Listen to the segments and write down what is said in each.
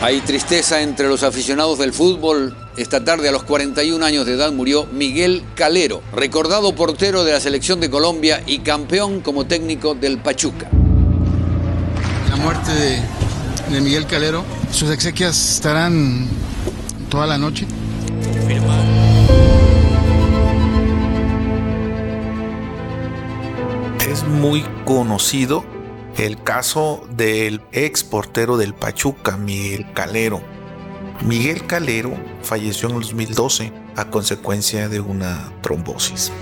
Hay tristeza entre los aficionados del fútbol. Esta tarde, a los 41 años de edad, murió Miguel Calero, recordado portero de la selección de Colombia y campeón como técnico del Pachuca. La muerte de, Miguel Calero, sus exequias estarán toda la noche. Es muy conocido el caso del ex portero del Pachuca, Miguel Calero. Miguel Calero falleció en el 2012 a consecuencia de una trombosis.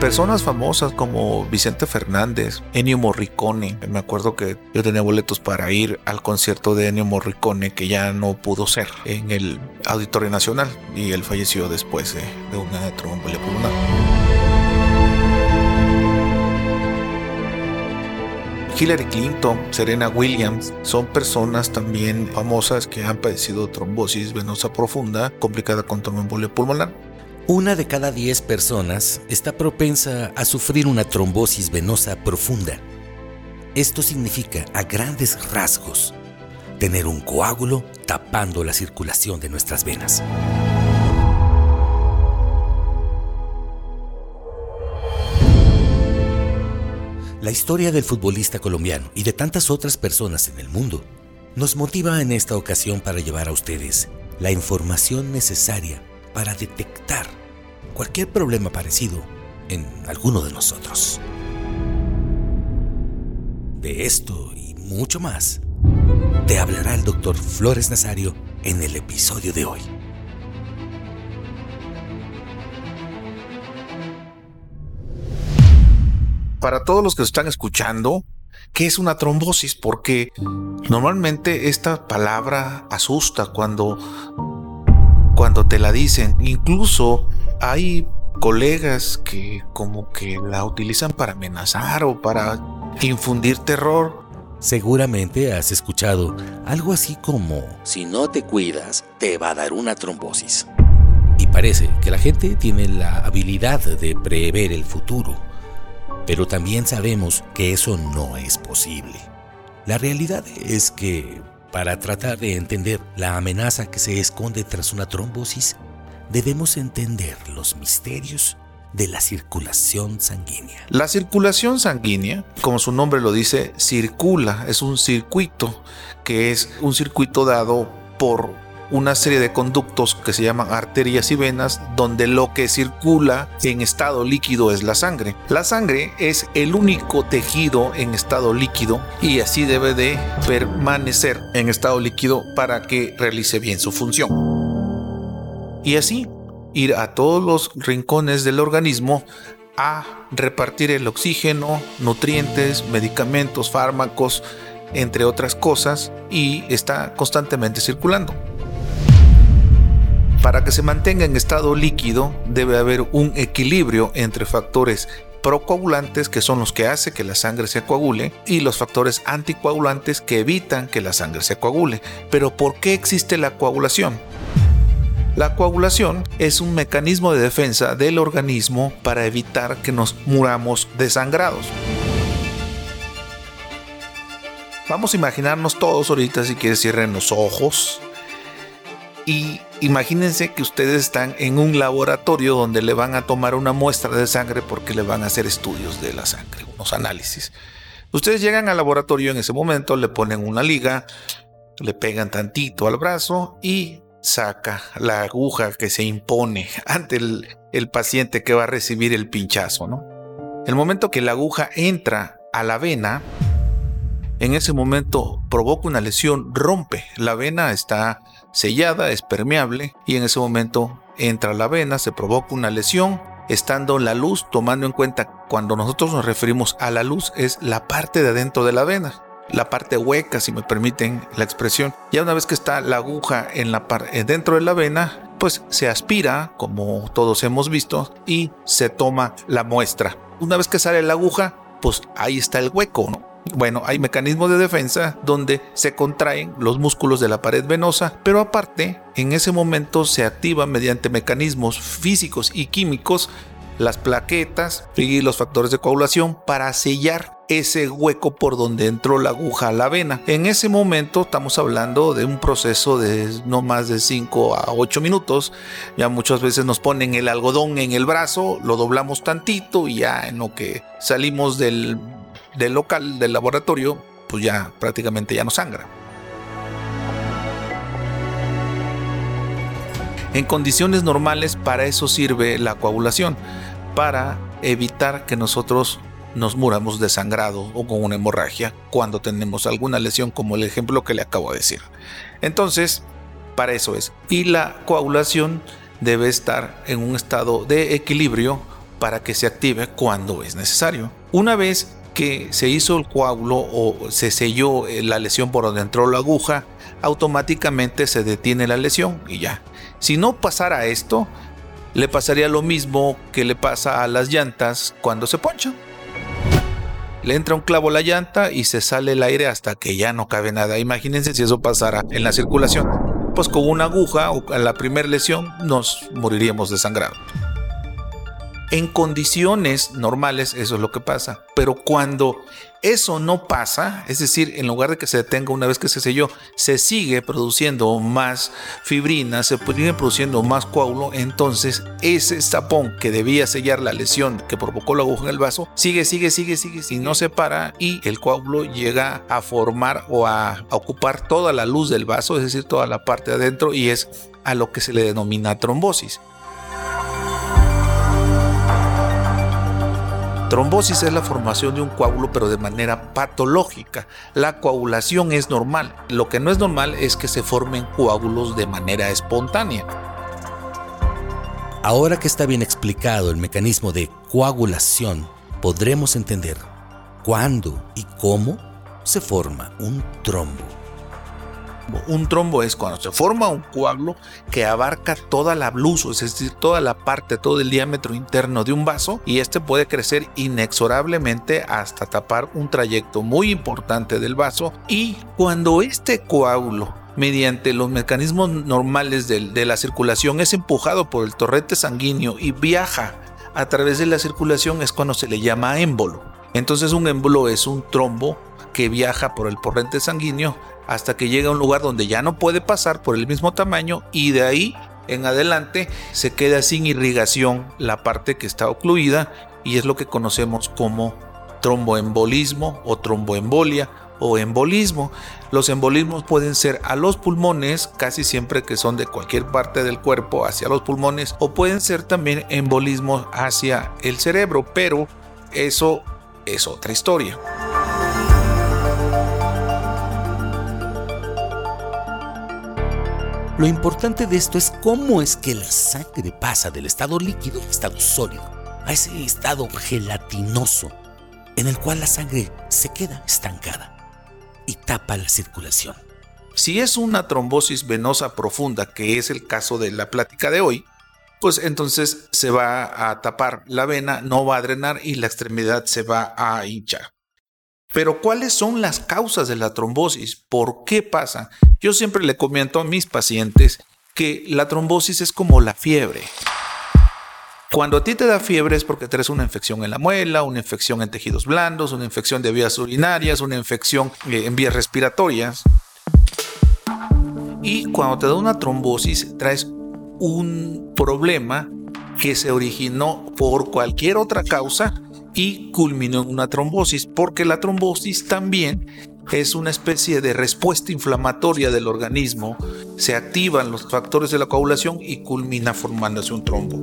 Personas famosas como Vicente Fernández, Ennio Morricone. Me acuerdo que yo tenía boletos para ir al concierto de Ennio Morricone que ya no pudo ser en el Auditorio Nacional y él falleció después de, una trombolia pulmonar. Hillary Clinton, Serena Williams, son personas también famosas que han padecido trombosis venosa profunda complicada con tromboembolia pulmonar. Una de cada 10 personas está propensa a sufrir una trombosis venosa profunda. Esto significa, a grandes rasgos, tener un coágulo tapando la circulación de nuestras venas. La historia del futbolista colombiano y de tantas otras personas en el mundo nos motiva en esta ocasión para llevar a ustedes la información necesaria para detectar cualquier problema parecido en alguno de nosotros. De esto y mucho más te hablará el doctor Flores Nazario en el episodio de hoy. Para todos los que están escuchando, ¿qué es una trombosis? Porque normalmente esta palabra asusta cuando, cuando te la dicen. Incluso hay colegas que como que la utilizan para amenazar o para infundir terror. Seguramente has escuchado algo así como, si no te cuidas, te va a dar una trombosis. Y parece que la gente tiene la habilidad de prever el futuro pero también sabemos que eso no es posible. La realidad es que, para tratar de entender la amenaza que se esconde tras una trombosis, debemos entender los misterios de la circulación sanguínea. La circulación sanguínea, como su nombre lo dice, circula, es un circuito que es un circuito dado por una serie de conductos que se llaman arterias y venas, donde lo que circula en estado líquido es la sangre. La sangre es el único tejido en estado líquido y así debe de permanecer en estado líquido para que realice bien su función. Y así ir a todos los rincones del organismo a repartir el oxígeno, nutrientes, medicamentos, fármacos, entre otras cosas, y está constantemente circulando. Para que se mantenga en estado líquido debe haber un equilibrio entre factores procoagulantes que son los que hacen que la sangre se coagule y los factores anticoagulantes que evitan que la sangre se coagule. Pero ¿por qué existe la coagulación? La coagulación es un mecanismo de defensa del organismo para evitar que nos muramos desangrados. Vamos a imaginarnos todos ahorita, si quieres cierren los ojos y imagínense que ustedes están en un laboratorio donde le van a tomar una muestra de sangre porque le van a hacer estudios de la sangre, unos análisis. Ustedes llegan al laboratorio en ese momento, le ponen una liga, le pegan tantito al brazo y saca la aguja que se impone ante el, el paciente que va a recibir el pinchazo, ¿no? El momento que la aguja entra a la vena, en ese momento provoca una lesión, rompe. La vena está sellada, es permeable y en ese momento entra la vena, se provoca una lesión. Estando la luz, tomando en cuenta cuando nosotros nos referimos a la luz, es la parte de adentro de la vena, la parte hueca, si me permiten la expresión. Ya una vez que está la aguja en la eh, dentro de la vena, pues se aspira, como todos hemos visto, y se toma la muestra. Una vez que sale la aguja, pues ahí está el hueco, ¿no? Bueno, hay mecanismos de defensa donde se contraen los músculos de la pared venosa, pero aparte, en ese momento se activan mediante mecanismos físicos y químicos las plaquetas y los factores de coagulación para sellar ese hueco por donde entró la aguja a la vena. En ese momento estamos hablando de un proceso de no más de 5 a 8 minutos. Ya muchas veces nos ponen el algodón en el brazo, lo doblamos tantito y ya en lo que salimos del, del local, del laboratorio, pues ya prácticamente ya no sangra. En condiciones normales para eso sirve la coagulación, para evitar que nosotros nos muramos desangrado o con una hemorragia cuando tenemos alguna lesión como el ejemplo que le acabo de decir. Entonces, para eso es. Y la coagulación debe estar en un estado de equilibrio para que se active cuando es necesario. Una vez que se hizo el coágulo o se selló eh, la lesión por donde entró la aguja, automáticamente se detiene la lesión y ya. Si no pasara esto, le pasaría lo mismo que le pasa a las llantas cuando se ponchan. Le entra un clavo a la llanta y se sale el aire hasta que ya no cabe nada. Imagínense si eso pasara en la circulación. Pues con una aguja o en la primera lesión nos moriríamos desangrados. En condiciones normales eso es lo que pasa, pero cuando eso no pasa, es decir, en lugar de que se detenga una vez que se selló, se sigue produciendo más fibrina, se sigue produciendo más coágulo, entonces ese tapón que debía sellar la lesión que provocó la aguja en el vaso, sigue, sigue, sigue, sigue, y no se para y el coágulo llega a formar o a, a ocupar toda la luz del vaso, es decir, toda la parte de adentro y es a lo que se le denomina trombosis. Trombosis es la formación de un coágulo pero de manera patológica. La coagulación es normal. Lo que no es normal es que se formen coágulos de manera espontánea. Ahora que está bien explicado el mecanismo de coagulación, podremos entender cuándo y cómo se forma un trombo. Un trombo es cuando se forma un coágulo que abarca toda la bluso, es decir, toda la parte, todo el diámetro interno de un vaso y este puede crecer inexorablemente hasta tapar un trayecto muy importante del vaso y cuando este coágulo mediante los mecanismos normales de, de la circulación es empujado por el torrente sanguíneo y viaja a través de la circulación es cuando se le llama émbolo. Entonces un émbolo es un trombo que viaja por el torrente sanguíneo hasta que llega a un lugar donde ya no puede pasar por el mismo tamaño y de ahí en adelante se queda sin irrigación la parte que está ocluida y es lo que conocemos como tromboembolismo o tromboembolia o embolismo. Los embolismos pueden ser a los pulmones, casi siempre que son de cualquier parte del cuerpo hacia los pulmones, o pueden ser también embolismos hacia el cerebro, pero eso es otra historia. Lo importante de esto es cómo es que la sangre pasa del estado líquido al estado sólido, a ese estado gelatinoso en el cual la sangre se queda estancada y tapa la circulación. Si es una trombosis venosa profunda, que es el caso de la plática de hoy, pues entonces se va a tapar la vena, no va a drenar y la extremidad se va a hinchar. Pero ¿cuáles son las causas de la trombosis? ¿Por qué pasa? Yo siempre le comento a mis pacientes que la trombosis es como la fiebre. Cuando a ti te da fiebre es porque tienes una infección en la muela, una infección en tejidos blandos, una infección de vías urinarias, una infección eh, en vías respiratorias. Y cuando te da una trombosis traes un problema que se originó por cualquier otra causa y culminó en una trombosis, porque la trombosis también es una especie de respuesta inflamatoria del organismo, se activan los factores de la coagulación y culmina formándose un trombo.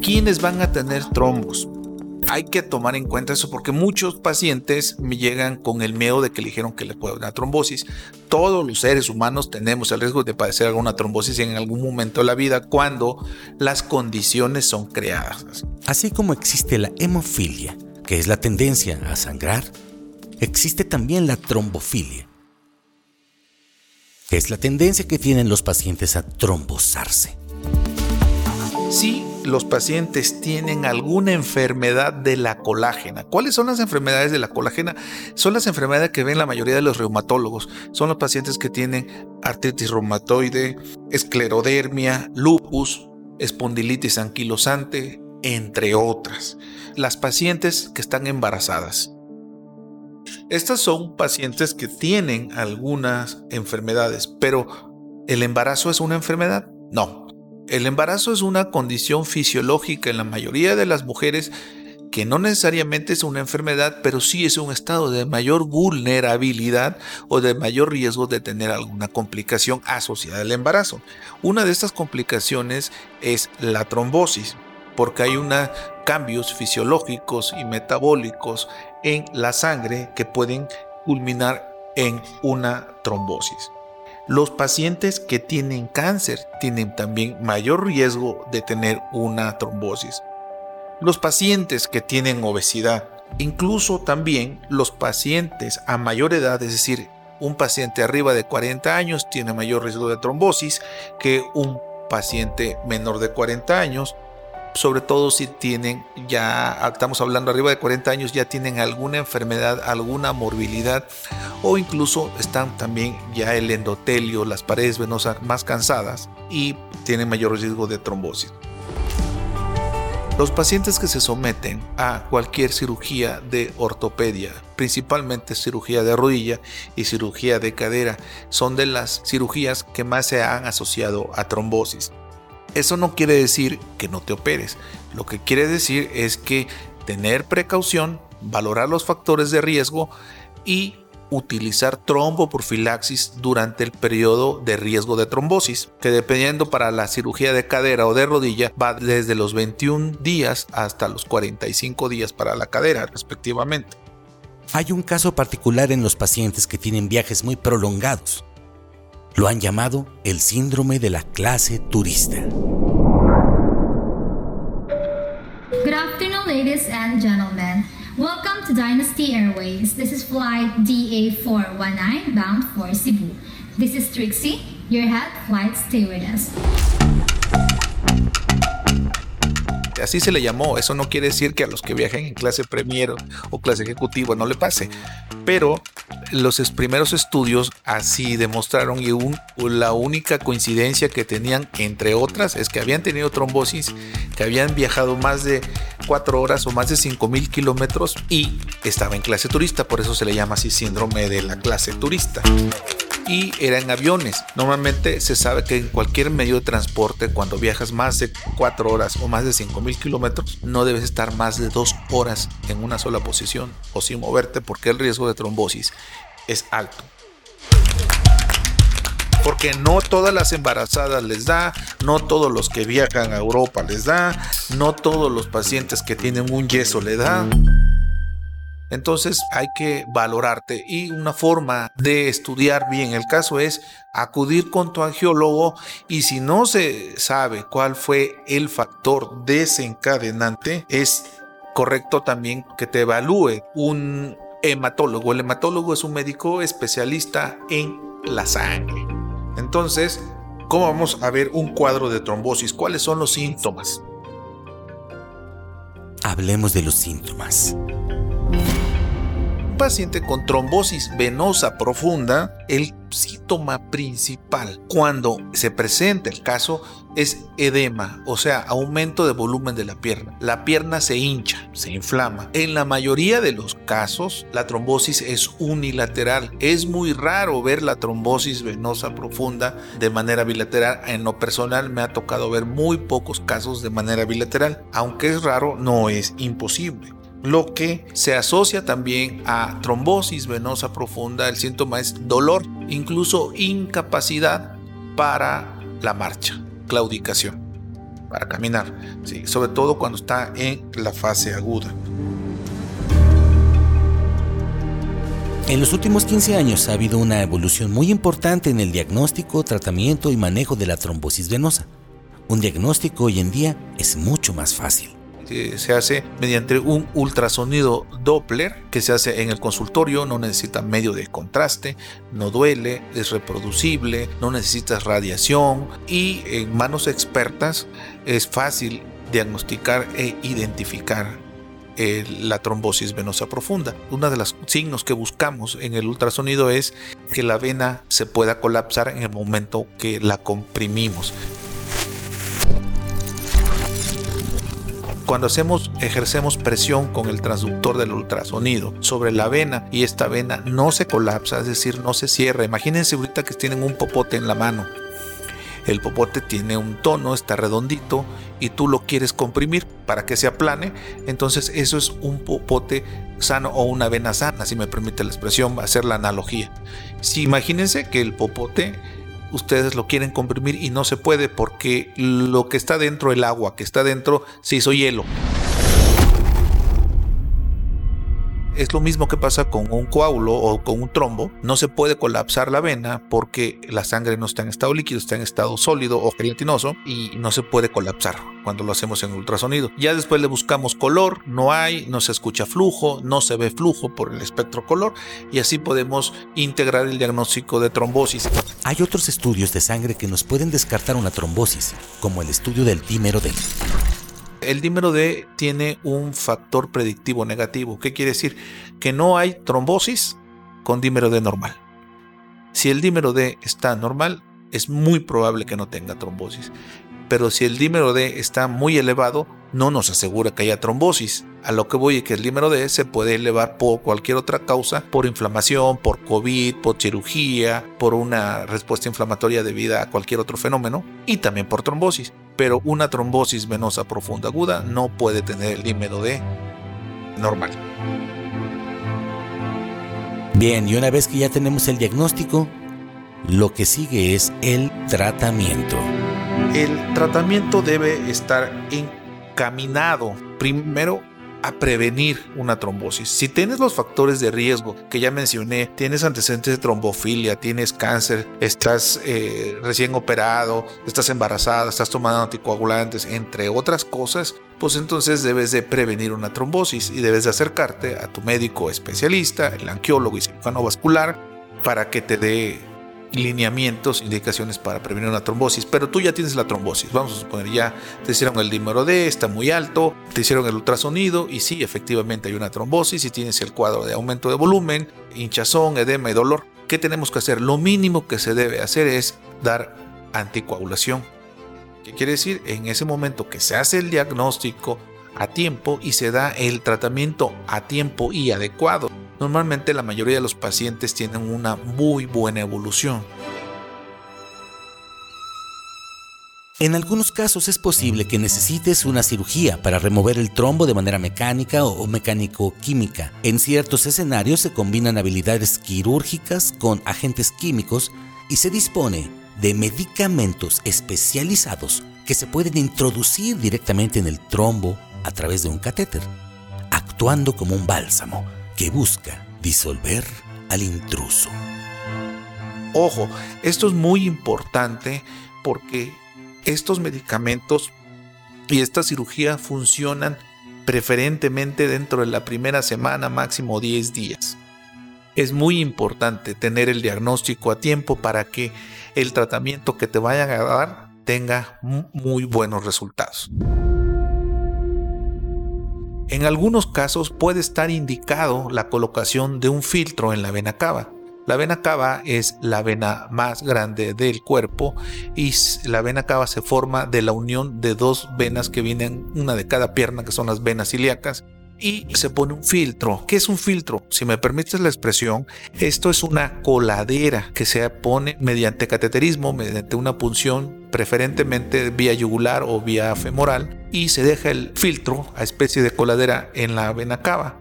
¿Quiénes van a tener trombos? Hay que tomar en cuenta eso porque muchos pacientes me llegan con el miedo de que le dijeron que le puede dar una trombosis. Todos los seres humanos tenemos el riesgo de padecer alguna trombosis en algún momento de la vida cuando las condiciones son creadas. Así como existe la hemofilia, que es la tendencia a sangrar, existe también la trombofilia, es la tendencia que tienen los pacientes a trombosarse. Si los pacientes tienen alguna enfermedad de la colágena. ¿Cuáles son las enfermedades de la colágena? Son las enfermedades que ven la mayoría de los reumatólogos. Son los pacientes que tienen artritis reumatoide, esclerodermia, lupus, espondilitis anquilosante, entre otras. Las pacientes que están embarazadas. Estas son pacientes que tienen algunas enfermedades, pero ¿el embarazo es una enfermedad? No. El embarazo es una condición fisiológica en la mayoría de las mujeres que no necesariamente es una enfermedad, pero sí es un estado de mayor vulnerabilidad o de mayor riesgo de tener alguna complicación asociada al embarazo. Una de estas complicaciones es la trombosis, porque hay una, cambios fisiológicos y metabólicos en la sangre que pueden culminar en una trombosis. Los pacientes que tienen cáncer tienen también mayor riesgo de tener una trombosis los pacientes que tienen obesidad, incluso también los pacientes a mayor edad, es decir, un paciente arriba de 40 años tiene mayor riesgo de trombosis que un paciente menor de 40 años, sobre todo si tienen ya, estamos hablando arriba de 40 años, ya tienen alguna enfermedad, alguna morbilidad o incluso están también ya el endotelio, las paredes venosas más cansadas y tienen mayor riesgo de trombosis. Los pacientes que se someten a cualquier cirugía de ortopedia, principalmente cirugía de rodilla y cirugía de cadera, son de las cirugías que más se han asociado a trombosis. Eso no quiere decir que no te operes, lo que quiere decir es que tener precaución, valorar los factores de riesgo y utilizar tromboprofilaxis durante el periodo de riesgo de trombosis, que dependiendo para la cirugía de cadera o de rodilla va desde los 21 días hasta los 45 días para la cadera respectivamente. Hay un caso particular en los pacientes que tienen viajes muy prolongados. Lo han llamado el síndrome de la clase turista. Good afternoon, ladies and gentlemen. Welcome to Dynasty Airways. This is flight DA419 bound for Cebu. This is Trixie, your head flight stewardess. Así se le llamó. Eso no quiere decir que a los que viajen en clase Premier o clase ejecutiva no le pase. Pero los primeros estudios así demostraron y la única coincidencia que tenían, entre otras, es que habían tenido trombosis, que habían viajado más de 4 horas o más de 5 mil kilómetros y estaba en clase turista. Por eso se le llama así síndrome de la clase turista y era en aviones. Normalmente se sabe que en cualquier medio de transporte, cuando viajas más de 4 horas o más de 5000 kilómetros, no debes estar más de 2 horas en una sola posición o sin moverte porque el riesgo de trombosis es alto. Porque no todas las embarazadas les da, no todos los que viajan a Europa les da, no todos los pacientes que tienen un yeso le da. Entonces hay que valorarte y una forma de estudiar bien el caso es acudir con tu angiólogo y si no se sabe cuál fue el factor desencadenante, es correcto también que te evalúe un hematólogo. El hematólogo es un médico especialista en la sangre. Entonces, ¿cómo vamos a ver un cuadro de trombosis? ¿Cuáles son los síntomas? Hablemos de los síntomas paciente con trombosis venosa profunda, el síntoma principal cuando se presenta el caso es edema, o sea, aumento de volumen de la pierna. La pierna se hincha, se inflama. En la mayoría de los casos, la trombosis es unilateral. Es muy raro ver la trombosis venosa profunda de manera bilateral. En lo personal me ha tocado ver muy pocos casos de manera bilateral. Aunque es raro, no es imposible lo que se asocia también a trombosis venosa profunda. El síntoma es dolor, incluso incapacidad para la marcha, claudicación, para caminar, ¿sí? sobre todo cuando está en la fase aguda. En los últimos 15 años ha habido una evolución muy importante en el diagnóstico, tratamiento y manejo de la trombosis venosa. Un diagnóstico hoy en día es mucho más fácil se hace mediante un ultrasonido Doppler que se hace en el consultorio, no necesita medio de contraste, no duele, es reproducible, no necesitas radiación y en manos expertas es fácil diagnosticar e identificar la trombosis venosa profunda. Uno de los signos que buscamos en el ultrasonido es que la vena se pueda colapsar en el momento que la comprimimos. Cuando hacemos, ejercemos presión con el transductor del ultrasonido sobre la vena y esta vena no se colapsa, es decir, no se cierra. Imagínense ahorita que tienen un popote en la mano. El popote tiene un tono, está redondito y tú lo quieres comprimir para que se aplane. Entonces eso es un popote sano o una vena sana, si me permite la expresión, hacer la analogía. Si imagínense que el popote ustedes lo quieren comprimir y no se puede porque lo que está dentro, el agua que está dentro, se hizo hielo. Es lo mismo que pasa con un coágulo o con un trombo. No se puede colapsar la vena porque la sangre no está en estado líquido, está en estado sólido o gelatinoso y no se puede colapsar cuando lo hacemos en ultrasonido. Ya después le buscamos color, no hay, no se escucha flujo, no se ve flujo por el espectro color y así podemos integrar el diagnóstico de trombosis. Hay otros estudios de sangre que nos pueden descartar una trombosis, como el estudio del dímero D. El dímero D tiene un factor predictivo negativo. ¿Qué quiere decir? Que no hay trombosis con dímero D normal. Si el dímero D está normal, es muy probable que no tenga trombosis. Pero si el dímero D está muy elevado, no nos asegura que haya trombosis. A lo que voy es que el dímero D se puede elevar por cualquier otra causa, por inflamación, por COVID, por cirugía, por una respuesta inflamatoria debida a cualquier otro fenómeno y también por trombosis pero una trombosis venosa profunda aguda no puede tener el dímero D normal. Bien, y una vez que ya tenemos el diagnóstico, lo que sigue es el tratamiento. El tratamiento debe estar encaminado primero a prevenir una trombosis. Si tienes los factores de riesgo que ya mencioné, tienes antecedentes de trombofilia, tienes cáncer, estás eh, recién operado, estás embarazada, estás tomando anticoagulantes, entre otras cosas, pues entonces debes de prevenir una trombosis y debes de acercarte a tu médico especialista, el angiólogo y cirujano vascular, para que te dé lineamientos, indicaciones para prevenir una trombosis, pero tú ya tienes la trombosis. Vamos a suponer, ya te hicieron el dímero D, está muy alto, te hicieron el ultrasonido y sí, efectivamente hay una trombosis y tienes el cuadro de aumento de volumen, hinchazón, edema y dolor. ¿Qué tenemos que hacer? Lo mínimo que se debe hacer es dar anticoagulación. ¿Qué quiere decir? En ese momento que se hace el diagnóstico a tiempo y se da el tratamiento a tiempo y adecuado Normalmente la mayoría de los pacientes tienen una muy buena evolución. En algunos casos es posible que necesites una cirugía para remover el trombo de manera mecánica o mecánico-química. En ciertos escenarios se combinan habilidades quirúrgicas con agentes químicos y se dispone de medicamentos especializados que se pueden introducir directamente en el trombo a través de un catéter, actuando como un bálsamo que busca disolver al intruso. Ojo, esto es muy importante porque estos medicamentos y esta cirugía funcionan preferentemente dentro de la primera semana, máximo 10 días. Es muy importante tener el diagnóstico a tiempo para que el tratamiento que te vayan a dar tenga muy buenos resultados. En algunos casos puede estar indicado la colocación de un filtro en la vena cava. La vena cava es la vena más grande del cuerpo y la vena cava se forma de la unión de dos venas que vienen una de cada pierna que son las venas ilíacas y se pone un filtro. ¿Qué es un filtro? Si me permites la expresión, esto es una coladera que se pone mediante cateterismo, mediante una punción preferentemente vía yugular o vía femoral y se deja el filtro a especie de coladera en la vena cava.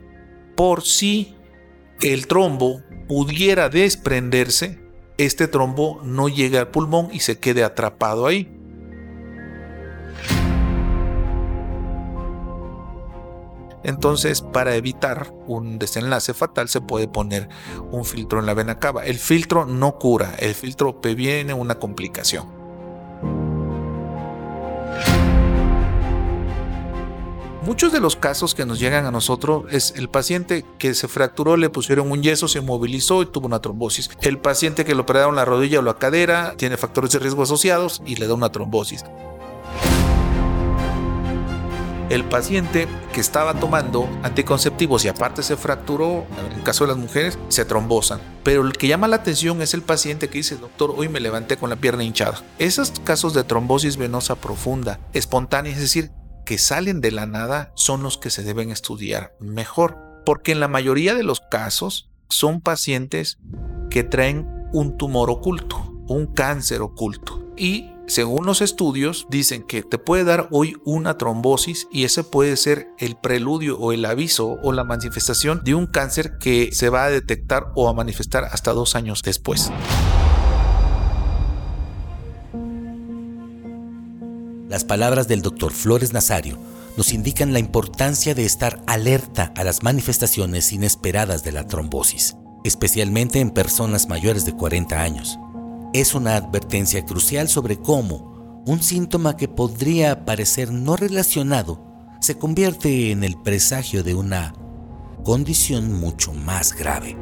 Por si el trombo pudiera desprenderse, este trombo no llega al pulmón y se quede atrapado ahí. Entonces, para evitar un desenlace fatal, se puede poner un filtro en la vena cava. El filtro no cura, el filtro previene una complicación. Muchos de los casos que nos llegan a nosotros es el paciente que se fracturó, le pusieron un yeso, se movilizó y tuvo una trombosis. El paciente que le operaron la rodilla o la cadera tiene factores de riesgo asociados y le da una trombosis. El paciente que estaba tomando anticonceptivos y aparte se fracturó, en caso de las mujeres, se trombosan. Pero el que llama la atención es el paciente que dice, doctor, hoy me levanté con la pierna hinchada. Esos casos de trombosis venosa profunda, espontánea, es decir, que salen de la nada son los que se deben estudiar mejor, porque en la mayoría de los casos son pacientes que traen un tumor oculto, un cáncer oculto. Y según los estudios, dicen que te puede dar hoy una trombosis y ese puede ser el preludio o el aviso o la manifestación de un cáncer que se va a detectar o a manifestar hasta dos años después. Las palabras del doctor Flores Nazario nos indican la importancia de estar alerta a las manifestaciones inesperadas de la trombosis, especialmente en personas mayores de 40 años. Es una advertencia crucial sobre cómo un síntoma que podría parecer no relacionado se convierte en el presagio de una condición mucho más grave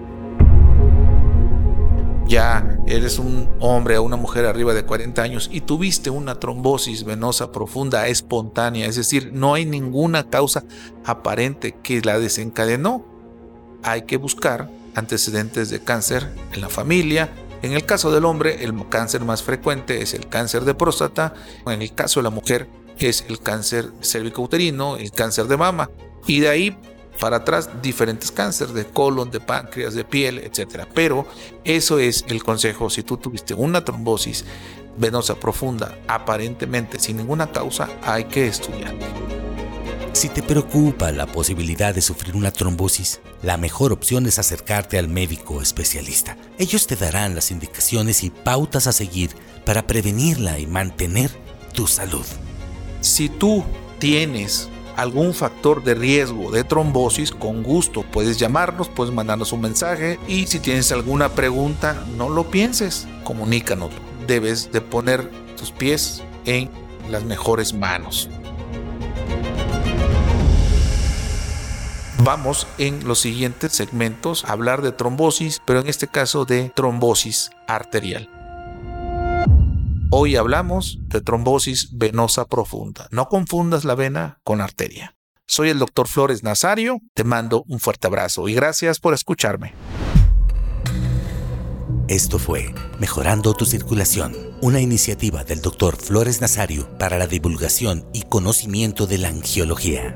ya eres un hombre o una mujer arriba de 40 años y tuviste una trombosis venosa profunda espontánea, es decir, no hay ninguna causa aparente que la desencadenó, hay que buscar antecedentes de cáncer en la familia. En el caso del hombre, el cáncer más frecuente es el cáncer de próstata. En el caso de la mujer, es el cáncer cérvico-uterino, el cáncer de mama. Y de ahí para atrás diferentes cánceres de colon, de páncreas, de piel, etc. Pero eso es el consejo. Si tú tuviste una trombosis venosa profunda, aparentemente sin ninguna causa, hay que estudiar. Si te preocupa la posibilidad de sufrir una trombosis, la mejor opción es acercarte al médico especialista. Ellos te darán las indicaciones y pautas a seguir para prevenirla y mantener tu salud. Si tú tienes algún factor de riesgo de trombosis, con gusto puedes llamarnos, puedes mandarnos un mensaje y si tienes alguna pregunta, no lo pienses, comunícanos. Debes de poner tus pies en las mejores manos. Vamos en los siguientes segmentos a hablar de trombosis, pero en este caso de trombosis arterial. Hoy hablamos de trombosis venosa profunda. No confundas la vena con arteria. Soy el doctor Flores Nazario, te mando un fuerte abrazo y gracias por escucharme. Esto fue Mejorando tu Circulación, una iniciativa del doctor Flores Nazario para la divulgación y conocimiento de la angiología.